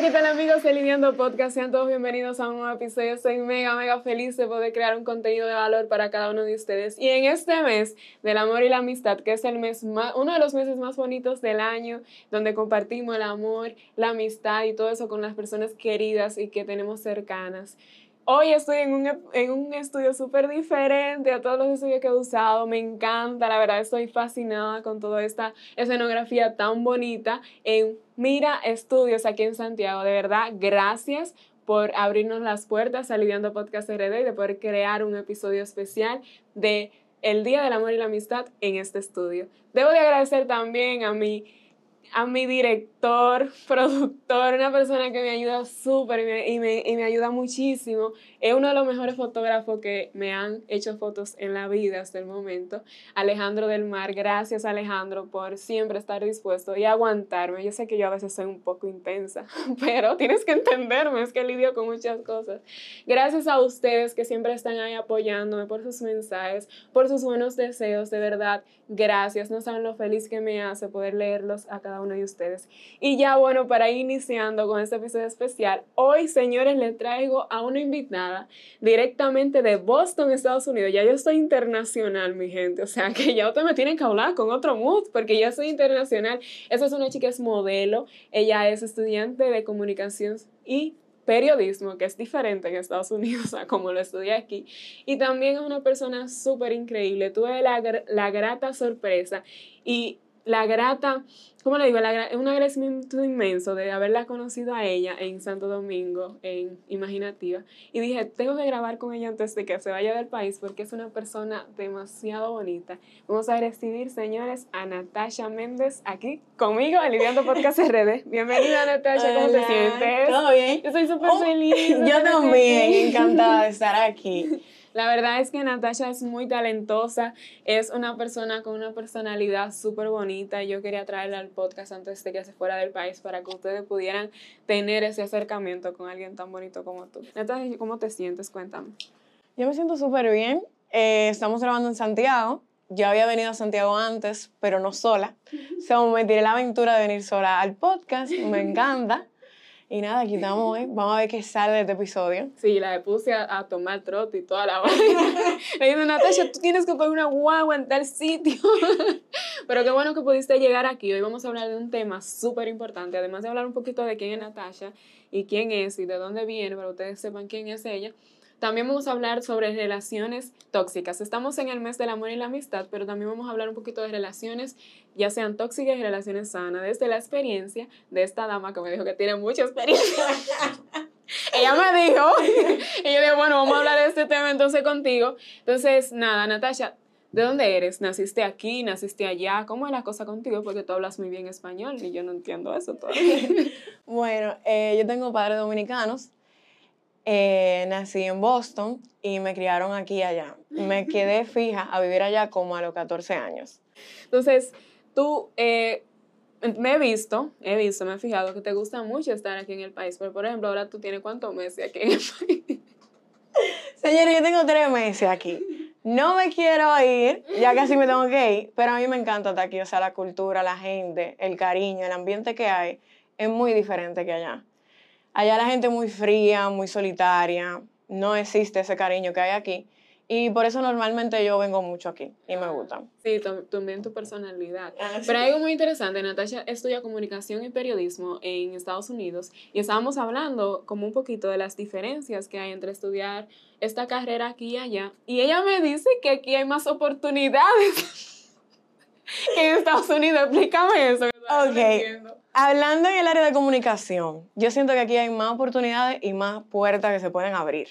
¿qué tal amigos de Podcast? Sean todos bienvenidos a un nuevo episodio. Estoy mega, mega feliz de poder crear un contenido de valor para cada uno de ustedes. Y en este mes del amor y la amistad, que es el mes más, uno de los meses más bonitos del año, donde compartimos el amor, la amistad y todo eso con las personas queridas y que tenemos cercanas. Hoy estoy en un, en un estudio súper diferente a todos los estudios que he usado. Me encanta, la verdad estoy fascinada con toda esta escenografía tan bonita en Mira Estudios aquí en Santiago. De verdad, gracias por abrirnos las puertas a Lidiando Podcast RD y de poder crear un episodio especial de el Día del Amor y la Amistad en este estudio. Debo de agradecer también a mi a mi director, productor, una persona que me ayuda súper y, me, y me, ayuda muchísimo. Es uno de los mejores fotógrafos que me han hecho fotos en la vida hasta el momento. Alejandro del Mar, gracias Alejandro por siempre estar dispuesto y aguantarme. Yo sé que yo a veces soy un poco intensa, pero tienes que entenderme, es que lidio con muchas cosas. Gracias a ustedes que siempre están ahí apoyándome por sus mensajes, por sus buenos deseos, de verdad, gracias. No saben lo feliz que me hace poder leerlos a cada uno de ustedes. Y ya bueno, para ir iniciando con este episodio especial, hoy señores les traigo a una invitada directamente de Boston, Estados Unidos. Ya yo estoy internacional, mi gente, o sea que ya ustedes me tienen que hablar con otro mood porque ya soy internacional. Esa es una chica, es modelo, ella es estudiante de comunicación y periodismo, que es diferente en Estados Unidos a como lo estudié aquí. Y también es una persona súper increíble. Tuve la, la grata sorpresa y la grata, ¿cómo le digo? es un agradecimiento inmenso de haberla conocido a ella en Santo Domingo, en Imaginativa. Y dije, tengo que grabar con ella antes de que se vaya del país porque es una persona demasiado bonita. Vamos a recibir, señores, a Natasha Méndez aquí conmigo en Lidiando Podcast RD. Bienvenida, Natasha, ¿cómo te sientes? ¿Todo bien? Yo estoy súper oh, feliz. Yo también, encantada de estar aquí. La verdad es que Natasha es muy talentosa, es una persona con una personalidad súper bonita. Yo quería traerla al podcast antes de que se fuera del país para que ustedes pudieran tener ese acercamiento con alguien tan bonito como tú. Natasha, ¿cómo te sientes? Cuéntame. Yo me siento súper bien. Eh, estamos grabando en Santiago. Yo había venido a Santiago antes, pero no sola. O sea, me tiré la aventura de venir sola al podcast. Me encanta. Y nada, aquí estamos hoy. Vamos a ver qué sale de este episodio. Sí, la puse a, tomar trote y toda la vaina. Le dije, Natasha, tú tienes que poner una guagua en tal sitio. Pero qué bueno que pudiste llegar aquí. Hoy vamos a hablar de un tema súper importante. Además de hablar un poquito de quién es Natasha y quién es y de dónde viene, para que ustedes sepan quién es ella. También vamos a hablar sobre relaciones tóxicas. Estamos en el mes del amor y la amistad, pero también vamos a hablar un poquito de relaciones, ya sean tóxicas y relaciones sanas, desde la experiencia de esta dama que me dijo que tiene mucha experiencia. Ella me dijo, y yo dije, bueno, vamos a hablar de este tema entonces contigo. Entonces, nada, Natasha, ¿De dónde eres? ¿Naciste aquí? ¿Naciste allá? ¿Cómo es la cosa contigo? Porque tú hablas muy bien español y yo no entiendo eso todavía. bueno, eh, yo tengo padres dominicanos. Eh, nací en Boston y me criaron aquí y allá. Me quedé fija a vivir allá como a los 14 años. Entonces, tú, eh, me he visto, he visto, me he fijado que te gusta mucho estar aquí en el país, pero por ejemplo, ahora tú tienes cuántos meses aquí en el país. Señores, yo tengo tres meses aquí. No me quiero ir, ya casi me tengo que ir, pero a mí me encanta estar aquí. O sea, la cultura, la gente, el cariño, el ambiente que hay es muy diferente que allá. Allá la gente muy fría, muy solitaria, no existe ese cariño que hay aquí. Y por eso normalmente yo vengo mucho aquí y me gusta. Sí, también tu personalidad. Ah, Pero hay algo muy interesante, Natasha estudia comunicación y periodismo en Estados Unidos y estábamos hablando como un poquito de las diferencias que hay entre estudiar esta carrera aquí y allá. Y ella me dice que aquí hay más oportunidades que en Estados Unidos. Explícame eso. Ok. Hablando en el área de comunicación, yo siento que aquí hay más oportunidades y más puertas que se pueden abrir.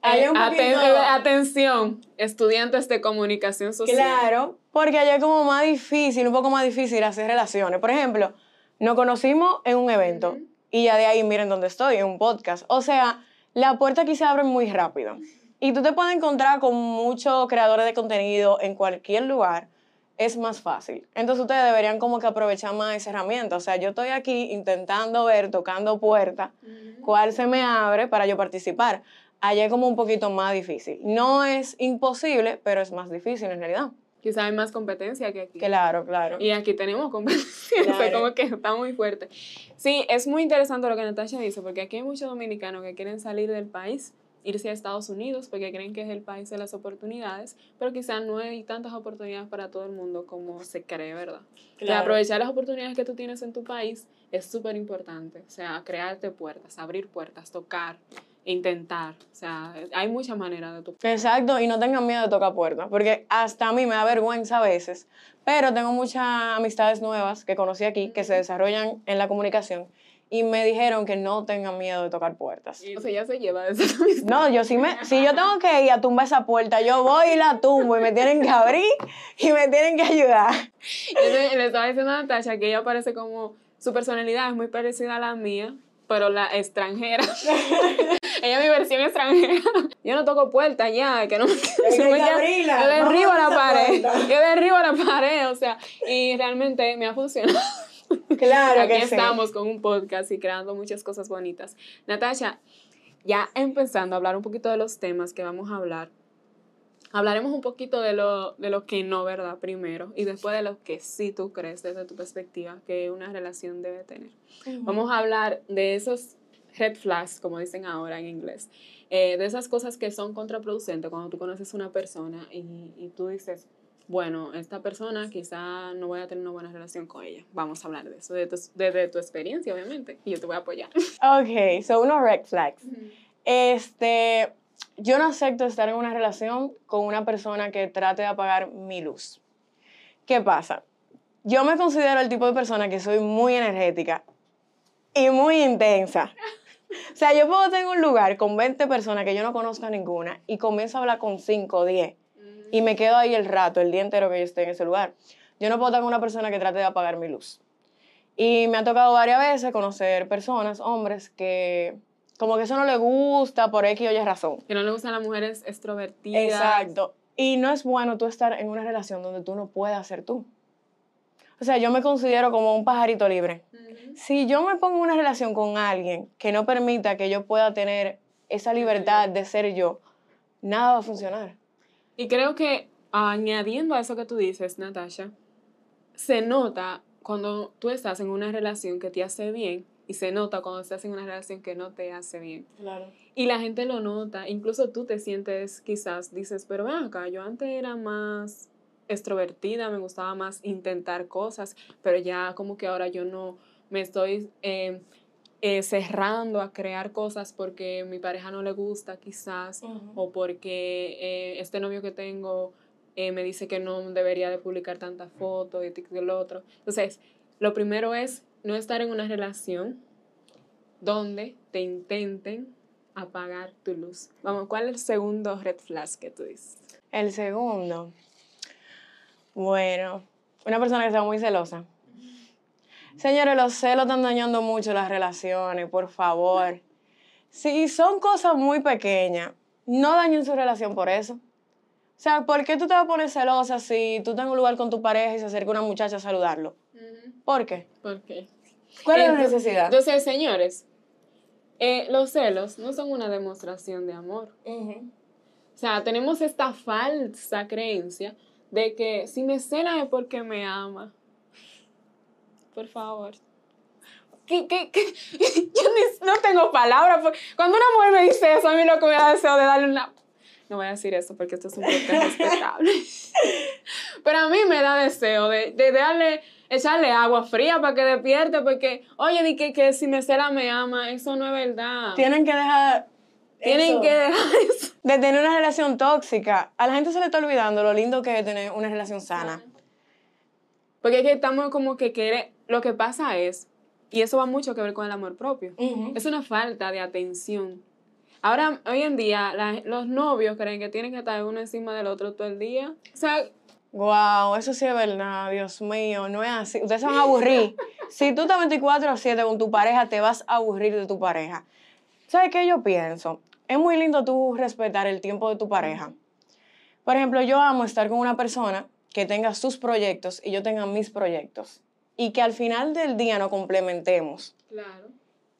Hay un eh, atención, estudiantes de comunicación social. Claro, porque allá es como más difícil, un poco más difícil hacer relaciones. Por ejemplo, nos conocimos en un evento y ya de ahí miren dónde estoy, en un podcast. O sea, la puerta aquí se abre muy rápido. Y tú te puedes encontrar con muchos creadores de contenido en cualquier lugar es más fácil. Entonces ustedes deberían como que aprovechar más esa herramienta. O sea, yo estoy aquí intentando ver, tocando puertas, cuál se me abre para yo participar. Allá es como un poquito más difícil. No es imposible, pero es más difícil en realidad. Quizá hay más competencia que aquí. Claro, claro. Y aquí tenemos competencia, o sea, Claro. como que está muy fuerte. Sí, es muy interesante lo que Natasha dice, porque aquí hay muchos dominicanos que quieren salir del país, irse a Estados Unidos, porque creen que es el país de las oportunidades, pero quizás no hay tantas oportunidades para todo el mundo como se cree, ¿verdad? O sea, Claro. aprovechar las oportunidades que tú tienes en tu país es súper importante. O sea, crearte puertas, abrir puertas, tocar, intentar. O sea, hay muchas maneras de tocar. Exacto, y no tengan miedo de tocar puertas, porque hasta a mí me da vergüenza a veces, pero tengo muchas amistades nuevas que conocí aquí que se desarrollan en la comunicación y me dijeron que no tengan miedo de tocar puertas. O sea, ya se lleva de esa. No, yo sí me, si yo tengo que ir a tumbar esa puerta, yo voy y la tumbo y me tienen que abrir y me tienen que ayudar. Yo le, estaba diciendo a Natasha que ella parece como, su personalidad es muy parecida a la mía, pero la extranjera. ella es mi versión extranjera. Yo no toco puertas ya, que no me, que me abrirla. Yo derribo la pared. Yo derribo la pared, o sea, y realmente me ha funcionado. Claro Aquí que sí. estamos con un podcast y creando muchas cosas bonitas. Natasha, ya empezando a hablar un poquito de los temas que vamos a hablar. Hablaremos un poquito de lo, de lo que no, ¿verdad? Primero, y después de lo que sí tú crees desde tu perspectiva que una relación debe tener. Vamos a hablar de esos red flags, como dicen ahora en inglés, eh, de esas cosas que son contraproducentes cuando tú conoces una persona y, y tú dices, bueno, esta persona quizá no voy a tener una buena relación con ella. Vamos a hablar de eso, de tu, desde tu experiencia, obviamente, y yo te voy a apoyar. Ok, so unos red flags. Este, yo no acepto estar en una relación con una persona que trate de apagar mi luz. ¿Qué pasa? Yo me considero el tipo de persona que soy muy energética y muy intensa. O sea, yo puedo tener un lugar con 20 personas que yo no conozco a ninguna y comienzo a hablar con 5 o 10 y me quedo ahí el rato, el día entero que yo esté en ese lugar. Yo no puedo estar con una persona que trate de apagar mi luz. Y me ha tocado varias veces conocer personas, hombres, que como que eso no les gusta por X o Y razón. Que no le gustan las mujeres extrovertidas. Exacto. Y no es bueno tú estar en una relación donde tú no puedas ser tú. O sea, yo me considero como un pajarito libre. Ujú. Si yo me pongo en una relación con alguien que no permita que yo pueda tener esa libertad de ser yo, nada va a funcionar. Y creo que añadiendo a eso que tú dices, Natasha, se nota cuando tú estás en una relación que te hace bien y se nota cuando estás en una relación que no te hace bien. Claro. Y la gente lo nota, incluso tú te sientes quizás, dices, pero ven acá, yo antes era más extrovertida, me gustaba más intentar cosas, pero ya como que ahora yo no me estoy eh, eh, cerrando a crear cosas porque mi pareja no le gusta quizás o porque eh, este novio que tengo eh, me dice que no debería de publicar tantas fotos y y lo otro. Entonces, lo primero es no estar en una relación donde te intenten apagar tu luz. Vamos, ¿cuál es el segundo red flag que tú dices? El segundo. Bueno, una persona que sea muy celosa. Señores, los celos están dañando mucho las relaciones, por favor. Si son cosas muy pequeñas, no dañen su relación por eso. O sea, ¿por qué tú te vas a poner celosa si tú estás en un lugar con tu pareja y se acerca una muchacha a saludarlo? ¿Por qué? ¿Por qué? ¿Cuál es la necesidad? Entonces, señores, eh, los celos no son una demostración de amor. O sea, tenemos esta falsa creencia de que si me cela es porque me ama. Por favor. ¿Qué, qué, qué? Yo no tengo palabras. por- Cuando una mujer me dice eso, a mí lo que me da deseo de darle una... No voy a decir eso porque esto es un podcast respetable. Pero a mí me da deseo de, de darle, echarle agua fría para que despierte porque, oye, di que, que si me cela me ama, eso no es verdad. Tienen que dejar. Tienen eso. que dejar eso. De tener una relación tóxica. A la gente se le está olvidando lo lindo que es tener una relación sana. Porque es que estamos como que quiere, lo que pasa es, y eso va mucho que ver con el amor propio, es una falta de atención. Ahora, hoy en día, la- los novios creen que tienen que estar uno encima del otro todo el día. O sea, Wow, eso sí es verdad, Dios mío, no es así. Ustedes se van a aburrir. si tú estás 24 a 7 con tu pareja, te vas a aburrir de tu pareja. ¿Sabes qué yo pienso? Es muy lindo tú respetar el tiempo de tu pareja. Por ejemplo, yo amo estar con una persona que tenga sus proyectos y yo tenga mis proyectos. Y que al final del día nos complementemos. claro.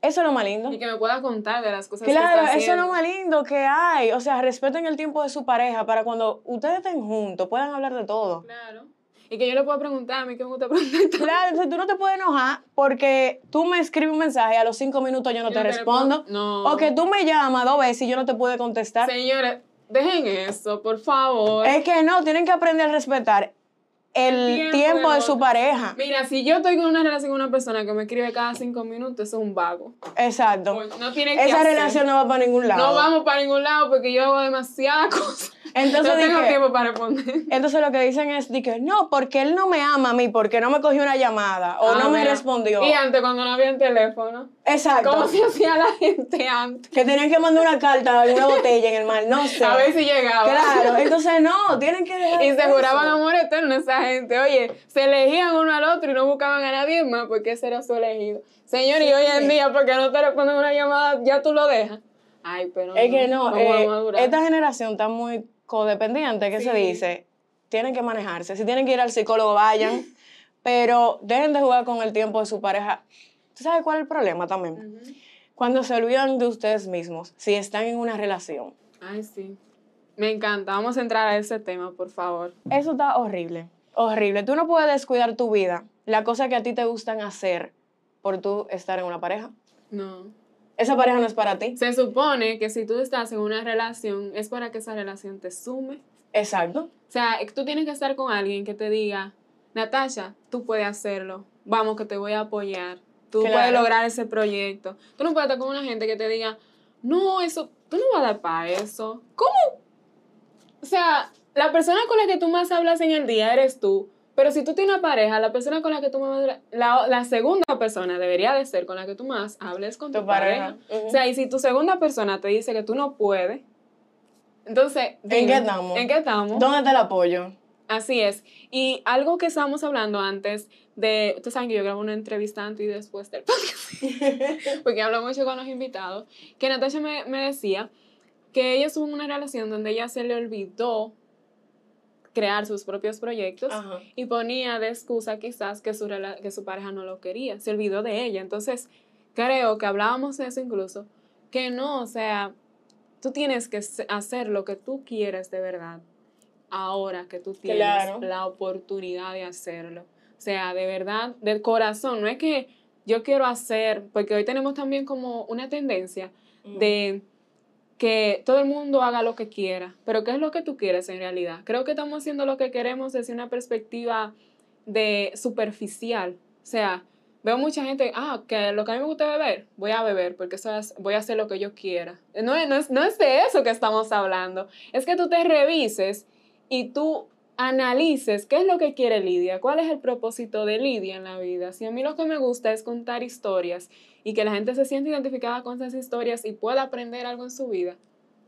Eso es lo más lindo. Y que me pueda contar de las cosas que Claro, está eso es lo más lindo que hay. O sea, respeten el tiempo de su pareja para cuando ustedes estén juntos puedan hablar de todo. Claro. Y que yo le pueda preguntar a mí que me gusta preguntar. Claro, entonces tú no te puedes enojar porque tú me escribes un mensaje y a los cinco minutos yo no Yo te no respondo. respondo. No. O que tú me llamas dos veces y yo no te puedo contestar. Señores, dejen eso, por favor. Es que no, tienen que aprender a respetar el El tiempo de su pareja. Mira, si yo estoy con una relación con una persona que me escribe cada cinco minutos, eso es un vago. Exacto. No tiene que Esa hacer. relación no va para ningún lado. No vamos para ningún lado porque yo hago demasiadas cosas. Entonces, no tengo que- tiempo para responder. Entonces lo que dicen es di que no, porque él no me ama a mí, porque no me cogió una llamada o Ah, no me respondió. Y antes, cuando no había teléfono, Exacto. ¿cómo se hacía la gente antes? Que tenían que mandar una carta o una botella en el mar, no sé. A ver si llegaba. Claro, entonces no, tienen que dejar Y se eso. juraban amor eterno esa gente. Oye, se elegían uno al otro y no buscaban a nadie más porque ese era su elegido. Señor, y hoy en día, porque no te responden una llamada, ya tú lo dejas. Ay, pero Es que no, ¿cómo eh, esta generación está muy codependiente, que se dice, tienen que manejarse. Si tienen que ir al psicólogo, vayan, pero dejen de jugar con el tiempo de su pareja. ¿Tú sabes cuál es el problema también? Cuando se olvidan de ustedes mismos, si están en una relación. Ay, sí. Me encanta. Vamos a entrar a ese tema, por favor. Eso está horrible, horrible. Tú no puedes descuidar tu vida, las cosas que a ti te gustan hacer por tú estar en una pareja. No. Esa pareja no es para ti. Se supone que si tú estás en una relación, es para que esa relación te sume. Exacto. O sea, tú tienes que estar con alguien que te diga, Natasha, tú puedes hacerlo. Vamos, que te voy a apoyar. Tú Claro. puedes lograr ese proyecto. Tú no puedes estar con una gente que te diga, no, eso, tú no vas a dar para eso. ¿Cómo? O sea, la persona con la que tú más hablas en el día eres tú. Pero si tú tienes una pareja, la persona con la que tú más la, la segunda persona debería de ser con la que tú más hables con tu, Tu pareja. O sea, y si tu segunda persona te dice que tú no puedes, entonces, ¿En qué estamos? ¿En qué estamos? ¿Dónde está el apoyo? Así es. Y algo que estábamos hablando antes de, ustedes saben que yo grabo una entrevista antes y después del podcast, porque hablo mucho con los invitados, que Natasha me, me decía que ella estuvo en una relación donde ella se le olvidó crear sus propios proyectos Ajá. y ponía de excusa quizás que su, que su pareja no lo quería, se olvidó de ella. Entonces, creo que hablábamos de eso incluso, que no, o sea, tú tienes que hacer lo que tú quieres de verdad, ahora que tú tienes Claro. la oportunidad de hacerlo. O sea, de verdad, del corazón, no es que yo quiero hacer, porque hoy tenemos también como una tendencia de que todo el mundo haga lo que quiera, pero ¿qué es lo que tú quieres en realidad? Creo que estamos haciendo lo que queremos desde una perspectiva de superficial. O sea, veo mucha gente, ah, que lo que a mí me gusta beber, voy a beber porque eso es- voy a hacer lo que yo quiera. No, no, es, no es de eso que estamos hablando, es que tú te revises y tú analices qué es lo que quiere Lidia, cuál es el propósito de Lidia en la vida. Si a mí lo que me gusta es contar historias y que la gente se sienta identificada con esas historias y pueda aprender algo en su vida,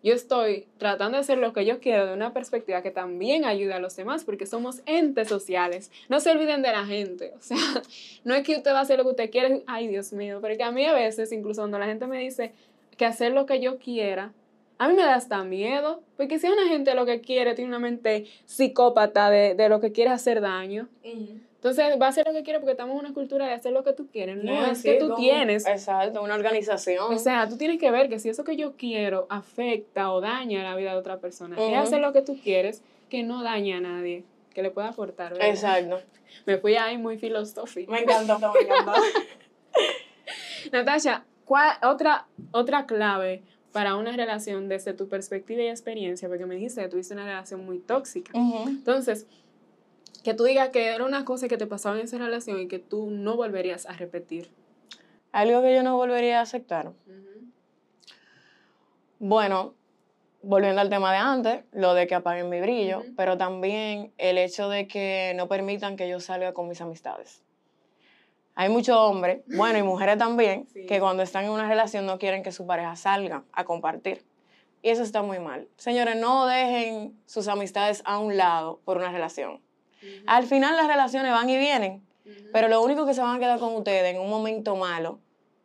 yo estoy tratando de hacer lo que yo quiero de una perspectiva que también ayude a los demás, porque somos entes sociales. No se olviden de la gente. O sea, no es que usted va a hacer lo que usted quiere, ay Dios mío, porque a mí a veces, incluso cuando la gente me dice que hacer lo que yo quiera, a mí me da hasta miedo, porque si una gente lo que quiere tiene una mente psicópata de, de lo que quiere hacer daño, entonces va a hacer lo que quiere porque estamos en una cultura de hacer lo que tú quieres. No, es que tú tienes Exacto, una organización. o sea, tú tienes que ver que si eso que yo quiero afecta o daña la vida de otra persona, es Ujú. hacer lo que tú quieres que no daña a nadie, que le pueda aportar. ¿verdad? Exacto. Me fui ahí muy filosófica. Me encantó, me encantó. Natasha, ¿cuál, otra, otra clave para una relación desde tu perspectiva y experiencia? Porque me dijiste que tuviste una relación muy tóxica. Ujú. Entonces, que tú digas que era una cosa que te pasaba en esa relación y que tú no volverías a repetir. Algo que yo no volvería a aceptar. Bueno, volviendo al tema de antes, lo de que apaguen mi brillo, pero también el hecho de que no permitan que yo salga con mis amistades. Hay muchos hombres, bueno, y mujeres también, Sí. que cuando están en una relación no quieren que su pareja salga a compartir. Y eso está muy mal. Señores, no dejen sus amistades a un lado por una relación. Al final las relaciones van y vienen, pero lo único que se van a quedar con ustedes en un momento malo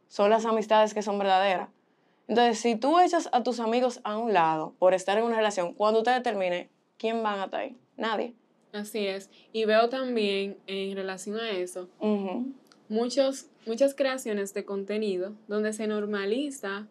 son las amistades que son verdaderas. Entonces, si tú echas a tus amigos a un lado por estar en una relación, cuando ustedes terminen, ¿quién van a estar ahí? Nadie. Así es. Y veo también en relación a eso Ujú. muchos, muchas creaciones de contenido donde se normaliza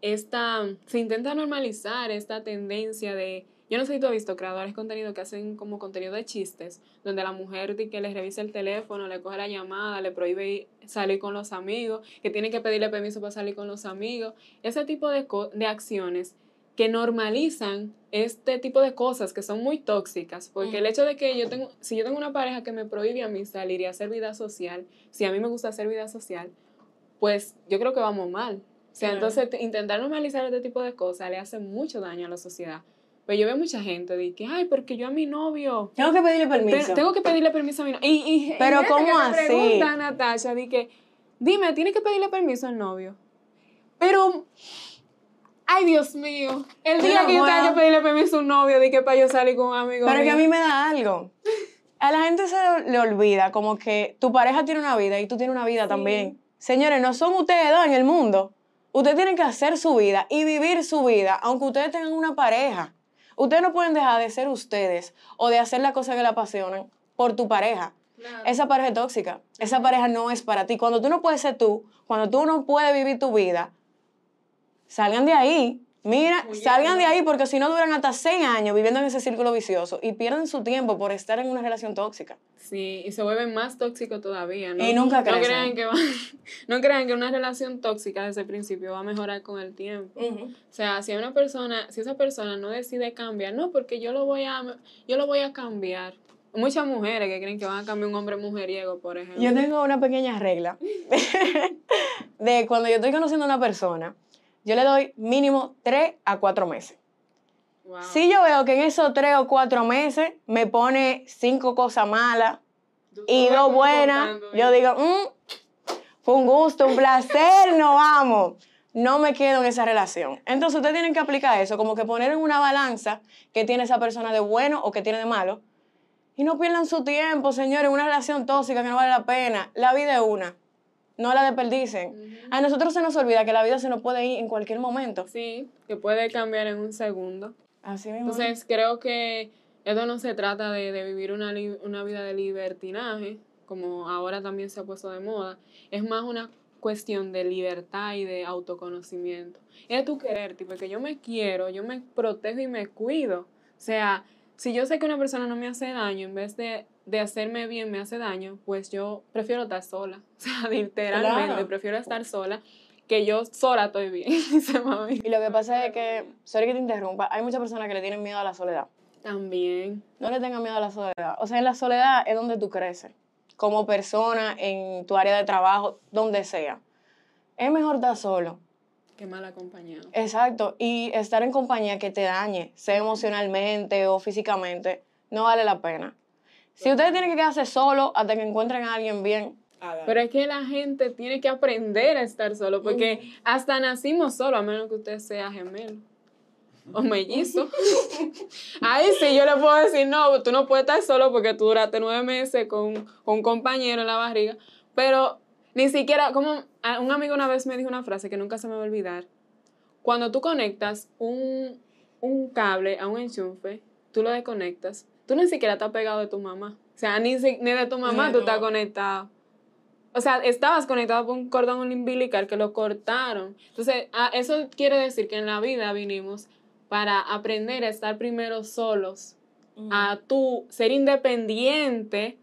esta, se intenta normalizar esta tendencia de, yo no sé si tú has visto creadores de contenido que hacen como contenido de chistes, donde la mujer que les revisa el teléfono, le coge la llamada, le prohíbe salir con los amigos, que tiene que pedirle permiso para salir con los amigos, ese tipo de, de acciones que normalizan este tipo de cosas que son muy tóxicas, porque el hecho de que yo tengo, si yo tengo una pareja que me prohíbe a mí salir y hacer vida social, si a mí me gusta hacer vida social, pues yo creo que vamos mal. O sea, entonces intentar normalizar este tipo de cosas le hace mucho daño a la sociedad. Pues yo veo mucha gente de que, ay, porque yo a mi novio... Tengo que pedirle permiso. tengo que pedirle permiso a mi novio. Y, Pero ¿cómo así? pregunta Natasha, de que, dime, ¿tiene que pedirle permiso al novio? Pero, ay, Dios mío, el día que yo tenga que pedirle permiso a un novio, de que para yo salir con un amigo Pero que a mí me da algo. A la gente se le olvida como que tu pareja tiene una vida y tú tienes una vida también. Señores, no son ustedes dos en el mundo. Ustedes tienen que hacer su vida y vivir su vida, aunque ustedes tengan una pareja. Ustedes no pueden dejar de ser ustedes o de hacer la cosa que le apasionan por tu pareja. Esa pareja es tóxica. Esa pareja no es para ti. Cuando tú no puedes ser tú, cuando tú no puedes vivir tu vida, salgan de ahí Mira, salgan de ahí porque si no duran hasta seis años viviendo en ese círculo vicioso y pierden su tiempo por estar en una relación tóxica. Sí, y se vuelven más tóxicos todavía, ¿no? Y nunca crecen. No crean que, no crean que una relación tóxica desde el principio va a mejorar con el tiempo. O sea, si una persona, si esa persona no decide cambiar, no, porque yo lo voy a, yo lo voy a cambiar. Muchas mujeres que creen que van a cambiar un hombre mujeriego, por ejemplo. Yo tengo una pequeña regla de cuando yo estoy conociendo a una persona yo le doy mínimo tres a cuatro meses. Si yo veo que en esos tres o cuatro meses me pone cinco cosas malas y dos buenas, yo digo, mm, fue un gusto, un placer, no vamos. No me quedo en esa relación. Entonces ustedes tienen que aplicar eso, como que poner en una balanza que tiene esa persona de bueno o que tiene de malo. Y no pierdan su tiempo, señores, en una relación tóxica que no vale la pena. La vida es una no la desperdicen. A nosotros se nos olvida que la vida se nos puede ir en cualquier momento. Sí, que puede cambiar en un segundo. Así mismo. Entonces, creo que esto no se trata de, vivir una, una vida de libertinaje, como ahora también se ha puesto de moda. Es más una cuestión de libertad y de autoconocimiento. Es tu querer, tipo, que yo me quiero, yo me protejo y me cuido. O sea, si yo sé que una persona no me hace daño, en vez de de hacerme bien me hace daño, pues yo prefiero estar sola. O sea, literalmente, prefiero estar sola que yo sola estoy bien, dice mami. Y lo que pasa es que, sorry que te interrumpa, hay muchas personas que le tienen miedo a la soledad. También. No le tengan miedo a la soledad. O sea, en la soledad es donde tú creces, como persona, en tu área de trabajo, donde sea. Es mejor estar solo. Que mal acompañado. Exacto. Y estar en compañía que te dañe, sea emocionalmente o físicamente, no vale la pena. Si ustedes tienen que quedarse solos hasta que encuentren a alguien bien. Pero es que la gente tiene que aprender a estar solo, porque hasta nacimos solos, a menos que usted sea gemelo o mellizo. Ahí sí yo le puedo decir, no, tú no puedes estar solo porque tú duraste nueve meses con, un compañero en la barriga. Pero ni siquiera, como un amigo una vez me dijo una frase que nunca se me va a olvidar. Cuando tú conectas un, un cable a un enchufe, tú lo desconectas tú ni siquiera estás pegado de tu mamá. O sea, ni, ni de tu mamá tú estás conectado. O sea, estabas conectado por un cordón umbilical que lo cortaron. Entonces, ah, eso quiere decir que en la vida vinimos para aprender a estar primero solos, a tú ser independiente,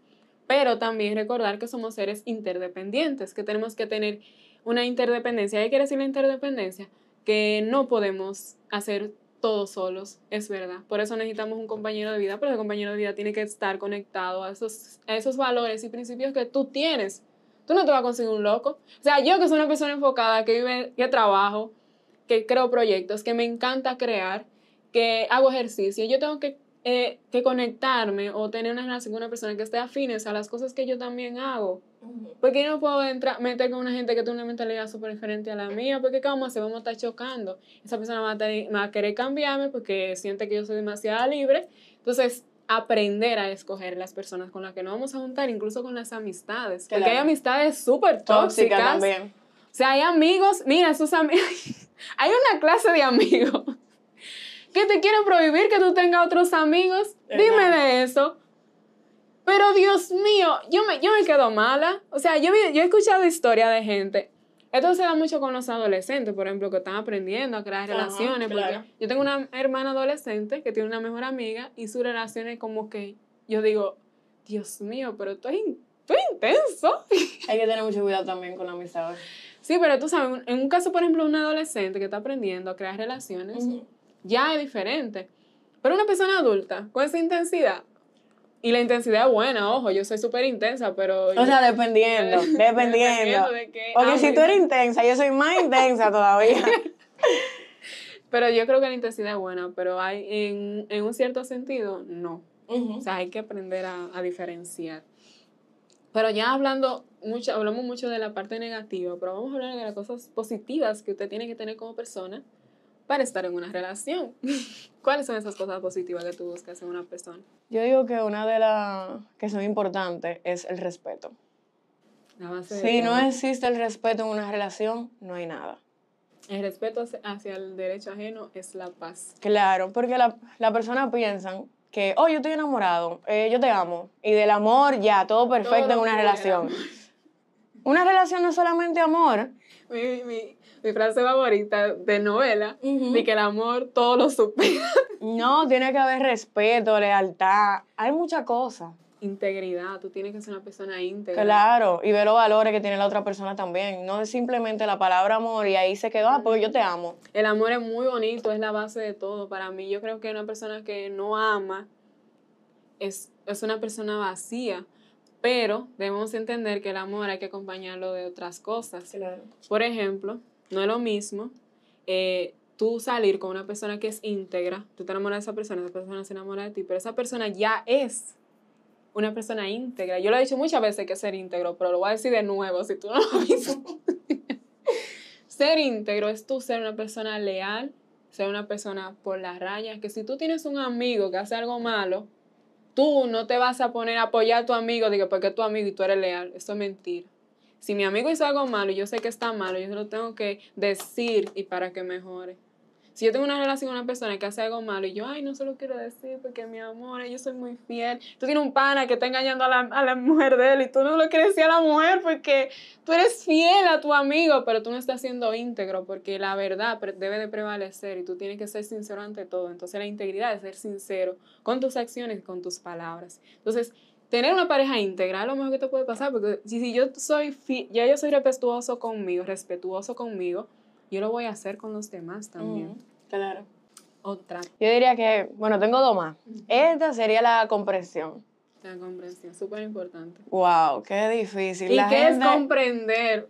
pero también recordar que somos seres interdependientes, que tenemos que tener una interdependencia. ¿Qué quiere decir la interdependencia? Que no podemos hacer todos solos, es verdad. Por eso necesitamos un compañero de vida, pero el compañero de vida tiene que estar conectado a esos, a esos valores y principios que tú tienes. Tú no te vas a conseguir un loco. O sea, yo que soy una persona enfocada, que vive, que trabajo, que creo proyectos, que me encanta crear, que hago ejercicio, yo tengo que, eh, que conectarme o tener una relación con una persona que esté afines a las cosas que yo también hago. Porque yo no puedo entrar, meter con una gente que tiene una mentalidad súper diferente a la mía, porque ¿qué vamos a hacer? Vamos a estar chocando. Esa persona va a, querer cambiarme porque siente que yo soy demasiado libre. Entonces, aprender a escoger las personas con las que nos vamos a juntar, incluso con las amistades. Porque hay amistades súper tóxicas. también. O sea, hay amigos, mira, esos amigos, hay una clase de amigos que te quieren prohibir que tú tengas otros amigos. Dime de eso. Pero Dios mío, yo me, yo me quedo mala. O sea, yo, he escuchado historias de gente. Esto se da mucho con los adolescentes, por ejemplo, que están aprendiendo a crear Ajá, relaciones. claro. Porque yo tengo una hermana adolescente que tiene una mejor amiga y sus relaciones como que yo digo, Dios mío, pero tú es, tú es intenso. Hay que tener mucho cuidado también con la amistad. Sí, pero tú sabes, en un caso, por ejemplo, un adolescente que está aprendiendo a crear relaciones, ya es diferente. Pero una persona adulta, con esa intensidad, y la intensidad es buena, ojo, yo soy súper intensa, pero... O sea, dependiendo, dependiendo. de qué Porque si tú eres intensa, yo soy más intensa todavía. Pero yo creo que la intensidad es buena, pero hay en, en un cierto sentido, no. O sea, hay que aprender a, a diferenciar. Pero ya hablando mucho, hablamos mucho de la parte negativa, pero vamos a hablar de las cosas positivas que usted tiene que tener como persona para estar en una relación. ¿Cuáles son esas cosas positivas que tú buscas en una persona? Yo digo que una de las que son importantes es el respeto. Si no existe el respeto en una relación, no hay nada. El respeto hacia- el derecho ajeno es la paz. Claro, porque la, la persona piensan que, oh, yo estoy enamorado, eh, yo te amo. Y del amor ya, todo perfecto Todo en una relación. Una relación no es solamente amor. Mi, mi, mi frase favorita de novela, Ujú. de que el amor todo lo supera. No, tiene que haber respeto, lealtad. Hay muchas cosas. Integridad, tú tienes que ser una persona íntegra. Claro, y ver los valores que tiene la otra persona también. No es simplemente la palabra amor y ahí se quedó, ah, porque yo te amo. El amor es muy bonito, es la base de todo. Para mí, yo creo que una persona que no ama es, es una persona vacía. Pero debemos entender que el amor hay que acompañarlo de otras cosas. Claro. Por ejemplo, no es lo mismo eh, tú salir con una persona que es íntegra, tú te enamoras de esa persona, esa persona se enamora de ti, pero esa persona ya es una persona íntegra. Yo lo he dicho muchas veces que ser íntegro, pero lo voy a decir de nuevo si tú no lo has visto. ser íntegro es tú ser una persona leal, ser una persona por las rayas, que si tú tienes un amigo que hace algo malo, tú no te vas a poner a apoyar a tu amigo, porque es tu amigo y tú eres leal. Eso es mentira. Si mi amigo hizo algo malo y yo sé que está malo, yo se lo tengo que decir y para que mejore. Si yo tengo una relación con una persona que hace algo malo y yo, ay, no se lo quiero decir porque mi amor, yo soy muy fiel. Tú tienes un pana que está engañando a la, a la mujer de él y tú no lo quieres decir a la mujer porque tú eres fiel a tu amigo, pero tú no estás siendo íntegro porque la verdad debe de prevalecer y tú tienes que ser sincero ante todo. Entonces la integridad es ser sincero con tus acciones y con tus palabras. Entonces, tener una pareja íntegra es lo mejor que te puede pasar porque si, si yo soy ya yo soy respetuoso conmigo, respetuoso conmigo, yo lo voy a hacer con los demás también. Claro. Otra, Yo diría que, bueno, tengo dos más. Esta sería la comprensión. la comprensión, súper importante. Wow, qué difícil. ¿Y La qué gente es comprender?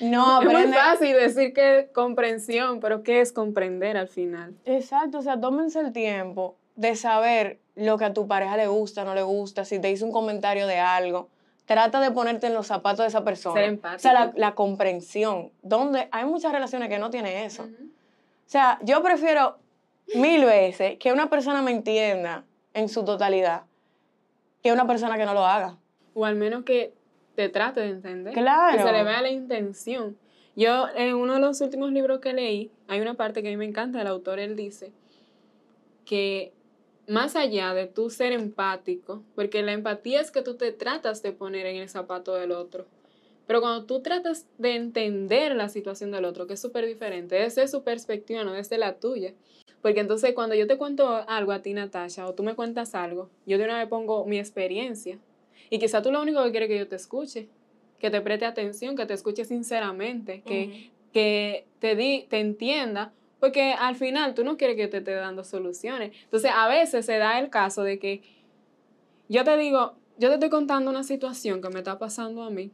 no es muy aprende. fácil decir que es comprensión, pero ¿qué es comprender al final? Exacto, o sea, tómense el tiempo de saber lo que a tu pareja le gusta, no le gusta, si te hizo un comentario de algo. Trata de ponerte en los zapatos de esa persona. Ser O empático. sea, la, la comprensión. Donde hay muchas relaciones que no tienen eso. O sea, yo prefiero mil veces que una persona me entienda en su totalidad que una persona que no lo haga. O al menos que te trate de entender. Claro. Que se le vea la intención. Yo, en uno de los últimos libros que leí, hay una parte que a mí me encanta, el autor, él dice que más allá de tú ser empático, porque la empatía es que tú te tratas de poner en el zapato del otro, pero cuando tú tratas de entender la situación del otro, que es súper diferente, desde su perspectiva, no desde la tuya. Porque entonces cuando yo te cuento algo a ti, Natasha, o tú me cuentas algo, yo de una vez pongo mi experiencia. Y quizá tú lo único que quieres es que yo te escuche, que te preste atención, que te escuche sinceramente, que, que te, di, te entienda, porque al final tú no quieres que yo te esté dando soluciones. Entonces a veces se da el caso de que yo te digo, yo te estoy contando una situación que me está pasando a mí,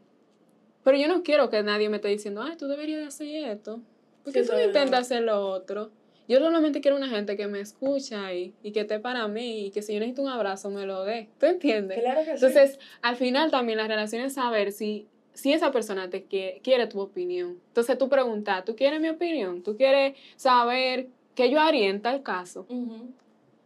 pero yo no quiero que nadie me esté diciendo, ay, tú deberías de hacer esto. ¿Por qué Sí, tú no intentas hacer lo otro? Yo solamente quiero una gente que me escucha y, y que esté para mí y que si yo necesito un abrazo me lo dé. ¿Tú entiendes? Claro que sí. Entonces, al final también la relación es saber si, si esa persona te quiere, quiere tu opinión. Entonces tú preguntas, ¿tú quieres mi opinión? ¿Tú quieres saber qué yo haría en tal caso?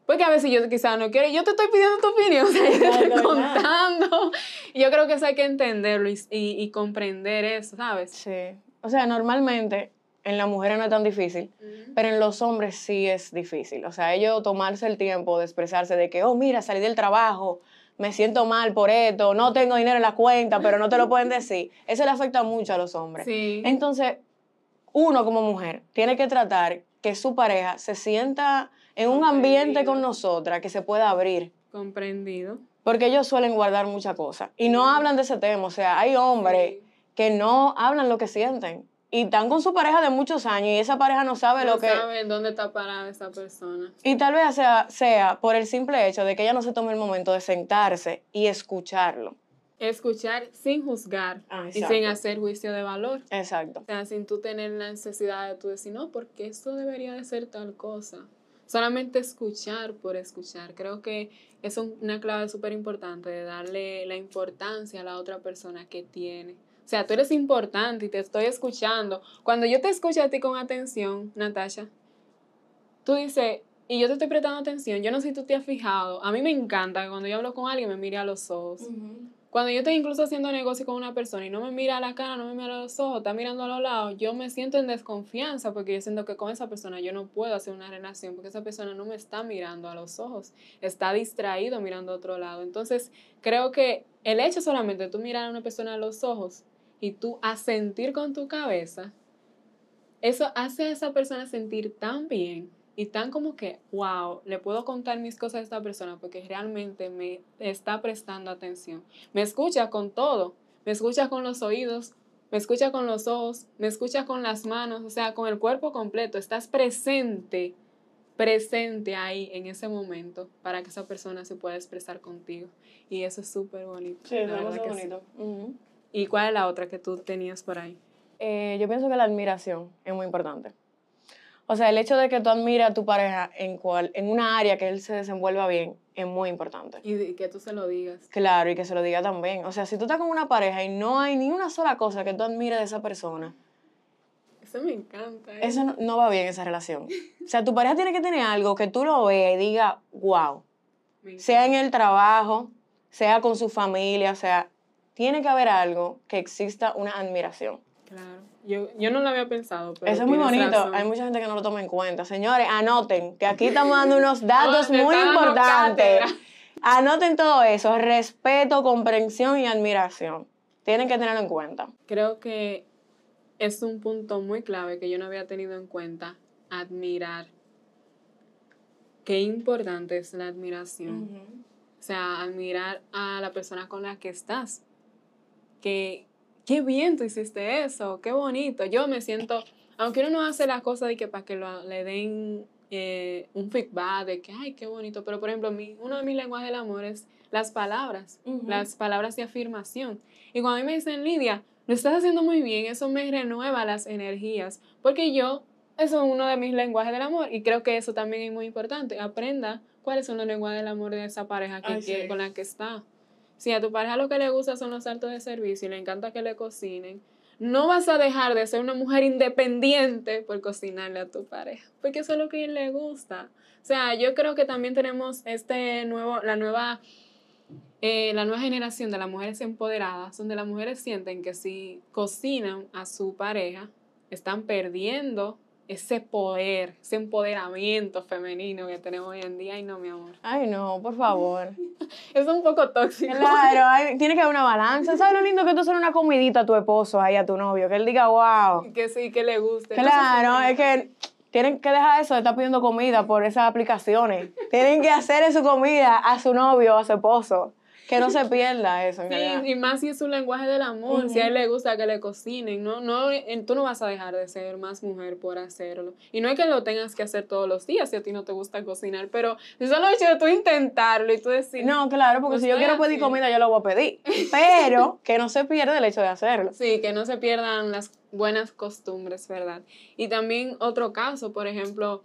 Porque a veces yo quizás no quiero, yo te estoy pidiendo tu opinión, o sea, yo te estoy contando. Y yo creo que eso hay que entenderlo y, y, y comprender eso, ¿sabes? Sí. O sea, normalmente en las mujeres no es tan difícil, pero en los hombres sí es difícil. O sea, ellos tomarse el tiempo de expresarse de que, oh, mira, salí del trabajo, me siento mal por esto, no tengo dinero en la cuenta, pero no te lo pueden decir. Eso le afecta mucho a los hombres. Sí. Entonces, uno como mujer tiene que tratar que su pareja se sienta en un ambiente con nosotras, que se pueda abrir. Comprendido. Porque ellos suelen guardar muchas cosas. Y no hablan de ese tema. O sea, hay hombres Sí. que no hablan lo que sienten. Y están con su pareja de muchos años y esa pareja no sabe No lo que... saben dónde está parada esa persona. Y tal vez sea, sea por el simple hecho de que ella no se tome el momento de sentarse y escucharlo. Escuchar sin juzgar Ah, y sin hacer juicio de valor. Exacto. O sea, sin tú tener la necesidad de tú decir, no, porque esto debería de ser tal cosa. Solamente escuchar por escuchar. Creo que es un- una clave súper importante de darle la importancia a la otra persona que tiene. O sea, tú eres importante y te estoy escuchando. Cuando yo te escucho a ti con atención, Natasha, tú dices, y yo te estoy prestando atención, yo no sé si tú te has fijado, a mí me encanta que cuando yo hablo con alguien me mire a los ojos. Cuando yo estoy incluso haciendo negocio con una persona y no me mira a la cara, no me mira a los ojos, está mirando a los lados, yo me siento en desconfianza porque yo siento que con esa persona yo no puedo hacer una relación porque esa persona no me está mirando a los ojos, está distraído mirando a otro lado. Entonces, creo que el hecho solamente de tú mirar a una persona a los ojos y tú asentir con tu cabeza, eso hace a esa persona sentir tan bien y tan como que, wow, le puedo contar mis cosas a esta persona porque realmente me está prestando atención. Me escucha con todo, me escucha con los oídos, me escucha con los ojos, me escucha con las manos, o sea, con el cuerpo completo. Estás presente, presente ahí en ese momento para que esa persona se pueda expresar contigo. Y eso es súper bonito. Sí, es que sí. bonito. Ujú. ¿Y cuál es la otra que tú tenías por ahí? Eh, yo pienso que la admiración es muy importante. O sea, el hecho de que tú admires a tu pareja en, cual, en una área que él se desenvuelva bien es muy importante. Y que tú se lo digas. Claro, y que se lo diga también. O sea, si tú estás con una pareja y no hay ni una sola cosa que tú admires de esa persona, Eso me encanta. ¿eh? eso no, no va bien esa relación. O sea, tu pareja tiene que tener algo que tú lo veas y diga, wow. Sea en el trabajo, sea con su familia, o sea, tiene que haber algo que exista una admiración. Claro. Yo, yo no lo había pensado, pero Eso es muy bonito. razón. Hay mucha gente que no lo toma en cuenta. Señores, anoten, que aquí estamos dando unos datos muy importantes. Anoten todo eso, respeto, comprensión y admiración. Tienen que tenerlo en cuenta. Creo que es un punto muy clave que yo no había tenido en cuenta. Admirar. Qué importante es la admiración. O sea, admirar a la persona con la que estás. Que, qué bien tú hiciste eso, qué bonito. Yo me siento, aunque uno no hace las cosas de que para que lo- le den eh, un feedback de que, ay, qué bonito. Pero, por ejemplo, mi, uno de mis lenguajes del amor es las palabras, Ujú. las palabras de afirmación. Y cuando a mí me dicen, Lidia, lo estás haciendo muy bien, eso me renueva las energías. Porque yo, eso es uno de mis lenguajes del amor. Y creo que eso también es muy importante. Aprenda cuáles son los lenguajes del amor de esa pareja que sí. con la que está. Si a tu pareja lo que le gusta son los actos de servicio y le encanta que le cocinen, no vas a dejar de ser una mujer independiente por cocinarle a tu pareja, porque eso es lo que a él le gusta. O sea, yo creo que también tenemos este nuevo, la nueva, eh, la nueva generación de las mujeres empoderadas, donde las mujeres sienten que si cocinan a su pareja, están perdiendo ese poder, ese empoderamiento femenino que tenemos hoy en día. Y no, mi amor. Ay, no, por favor. Es un poco tóxico. Claro, hay- tiene que haber una balanza. ¿Sabes lo lindo que tú hacer una comidita a tu esposo ahí, a tu novio? Que él diga, wow. Que sí, que le guste. Claro, es que tienen que dejar eso de estar pidiendo comida por esas aplicaciones. Tienen que hacer su comida a su novio, a su esposo. Que no se pierda eso. en realidad. Sí, y más si es un lenguaje del amor, si a él le gusta que le cocinen, no, no, tú no vas a dejar de ser más mujer por hacerlo. Y no es que lo tengas que hacer todos los días si a ti no te gusta cocinar, pero si solo hecho de tú intentarlo y tú decir, No, claro, porque si yo quiero pedir comida, yo lo voy a pedir. Pero que no se pierda el hecho de hacerlo. Sí, que no se pierdan las buenas costumbres, ¿verdad? Y también otro caso, por ejemplo,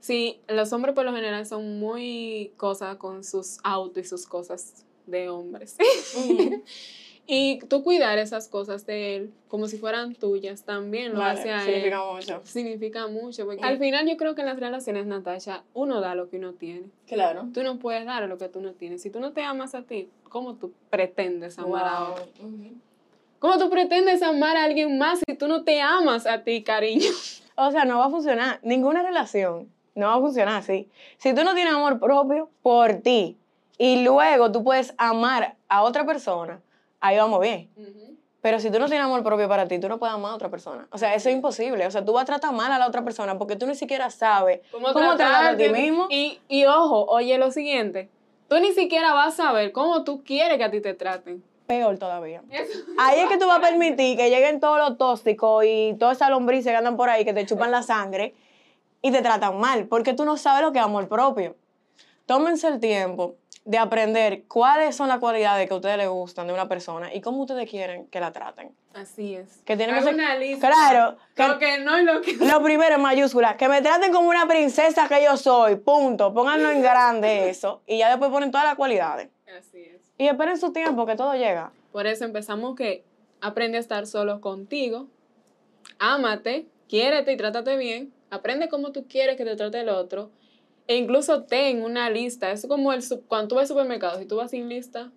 si los hombres por lo general son muy cosas con sus autos y sus cosas de hombres. y tú cuidar esas cosas de él como si fueran tuyas también lo Vale, hace a significa él. mucho. Significa mucho. Porque Mm. al final yo creo que en las relaciones, Natasha, uno da lo que uno tiene. Claro. Tú no puedes dar lo que tú no tienes. Si tú no te amas a ti, ¿cómo tú pretendes amar a otro? ¿Cómo tú pretendes amar a alguien más si tú no te amas a ti, cariño? O sea, no va a funcionar. Ninguna relación no va a funcionar así. Si tú no tienes amor propio por ti y luego tú puedes amar a otra persona, ahí vamos bien. Pero si tú no tienes amor propio para ti, tú no puedes amar a otra persona. O sea, eso es imposible. O sea, tú vas a tratar mal a la otra persona porque tú ni siquiera sabes cómo, tratarte a ti mismo. Y, y ojo, oye lo siguiente. Tú ni siquiera vas a saber cómo tú quieres que a ti te traten. Peor todavía. Eso. Ahí es que tú vas a permitir que lleguen todos los tóxicos y todas esas lombrices que andan por ahí que te chupan la sangre y te tratan mal, porque tú no sabes lo que es amor propio. Tómense el tiempo de aprender cuáles son las cualidades que a ustedes les gustan de una persona y cómo ustedes quieren que la traten. Así es. Que tienen que una lista. Claro, que- Lo que no y lo que Lo primero en mayúscula, que me traten como una princesa que yo soy, punto. Pónganlo en grande eso y ya después ponen todas las cualidades. Así es. Y esperen su tiempo, que todo llega. Por eso empezamos que aprende a estar solo contigo, ámate, quiérete y trátate bien, aprende cómo tú quieres que te trate el otro, e incluso ten una lista. Es como el, cuando tú vas al supermercado, si tú vas sin lista,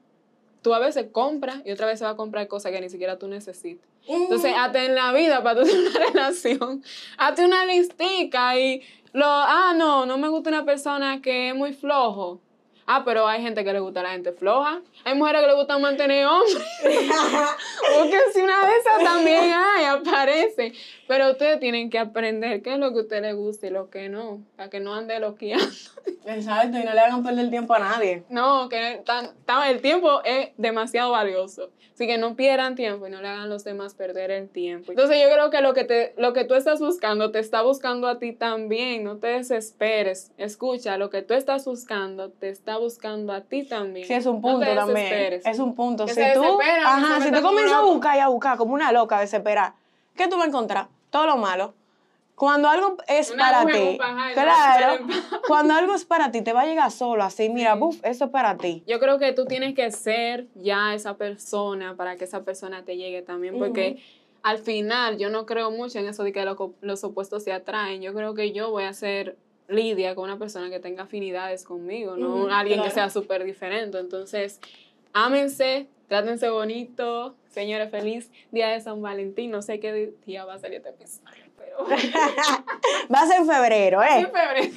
tú a veces compras y otra vez vas a comprar cosas que ni siquiera tú necesitas. Entonces, hasta en la vida, para tú tener una relación, hazte una listica y lo, ah, no, no me gusta una persona que es muy flojo. Ah, pero hay gente que le gusta a la gente floja. Hay mujeres que le gustan mantener hombres. Porque si una de esas también hay, aparece. Pero ustedes tienen que aprender qué es lo que a usted le gusta y lo que no. Para que no ande loqueando. Exacto, y no le hagan perder tiempo a nadie. No, que tan, tan- el tiempo es demasiado valioso. Así que no pierdan tiempo y no le hagan a los demás perder el tiempo. Entonces yo creo que lo que, te, lo que tú estás buscando te está buscando a ti también. No te desesperes. Escucha, lo que tú estás buscando te está buscando a ti también. Sí, es un No punto te también. Es un punto. Que si se tú, ajá, si tú comienzas a buscar y a buscar como una loca a desesperar, ¿qué tú vas a encontrar? Todo lo malo. Cuando algo es Una para ti, no claro, cuando algo es para ti, te va a llegar solo, así, mira, Sí. buf, eso es para ti. Yo creo que tú tienes que ser ya esa persona para que esa persona te llegue también, porque al final yo no creo mucho en eso de que lo los opuestos se atraen. Yo creo que yo voy a ser lidia con una persona que tenga afinidades conmigo, no alguien que sea súper diferente. Entonces, ámense, trátense bonito. Señores, feliz día de San Valentín. No sé qué día va a salir este episodio, pero... Va a ser en febrero, en ¿eh? febrero.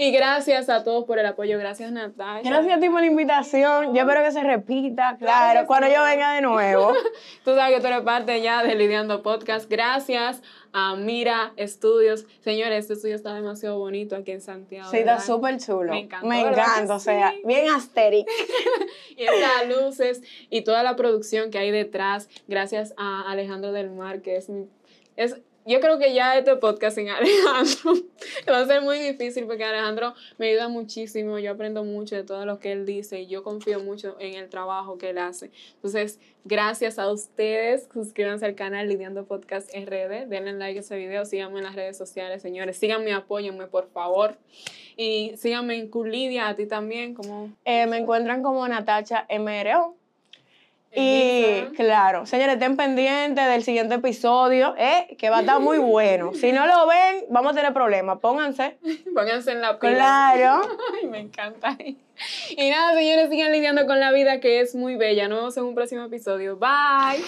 Y gracias a todos por el apoyo. Gracias, Natalia. Gracias a ti por la invitación. Yo espero que se repita, claro, cuando yo venga de nuevo. Tú sabes que tú eres parte ya de Lidiando Podcast. Gracias a Mira Estudios. Señores, este estudio está demasiado bonito aquí en Santiago. Sí, está súper chulo. Me encantó, Me ¿verdad que encanta, o sea, sí? bien asteric. Y estas luces y toda la producción que hay detrás. Gracias a Alejandro del Mar, que es mi... Es, yo creo que ya este podcast sin Alejandro va a ser muy difícil porque Alejandro me ayuda muchísimo, yo aprendo mucho de todo lo que él dice y yo confío mucho en el trabajo que él hace. Entonces, gracias a ustedes, suscríbanse al canal Lidiando Podcast RD, denle like a ese video, síganme en las redes sociales, señores, síganme, apóyenme por favor y síganme en Culidia, a ti también, como... Eh, me encuentran como Natacha MRO. Y claro, señores, estén pendientes del siguiente episodio, ¿eh? que va a estar muy bueno. Si no lo ven, vamos a tener problemas. Pónganse. Pónganse en la pila. Claro. Ay, me encanta. Y nada, señores, sigan lidiando con la vida que es muy bella. Nos vemos en un próximo episodio. Bye.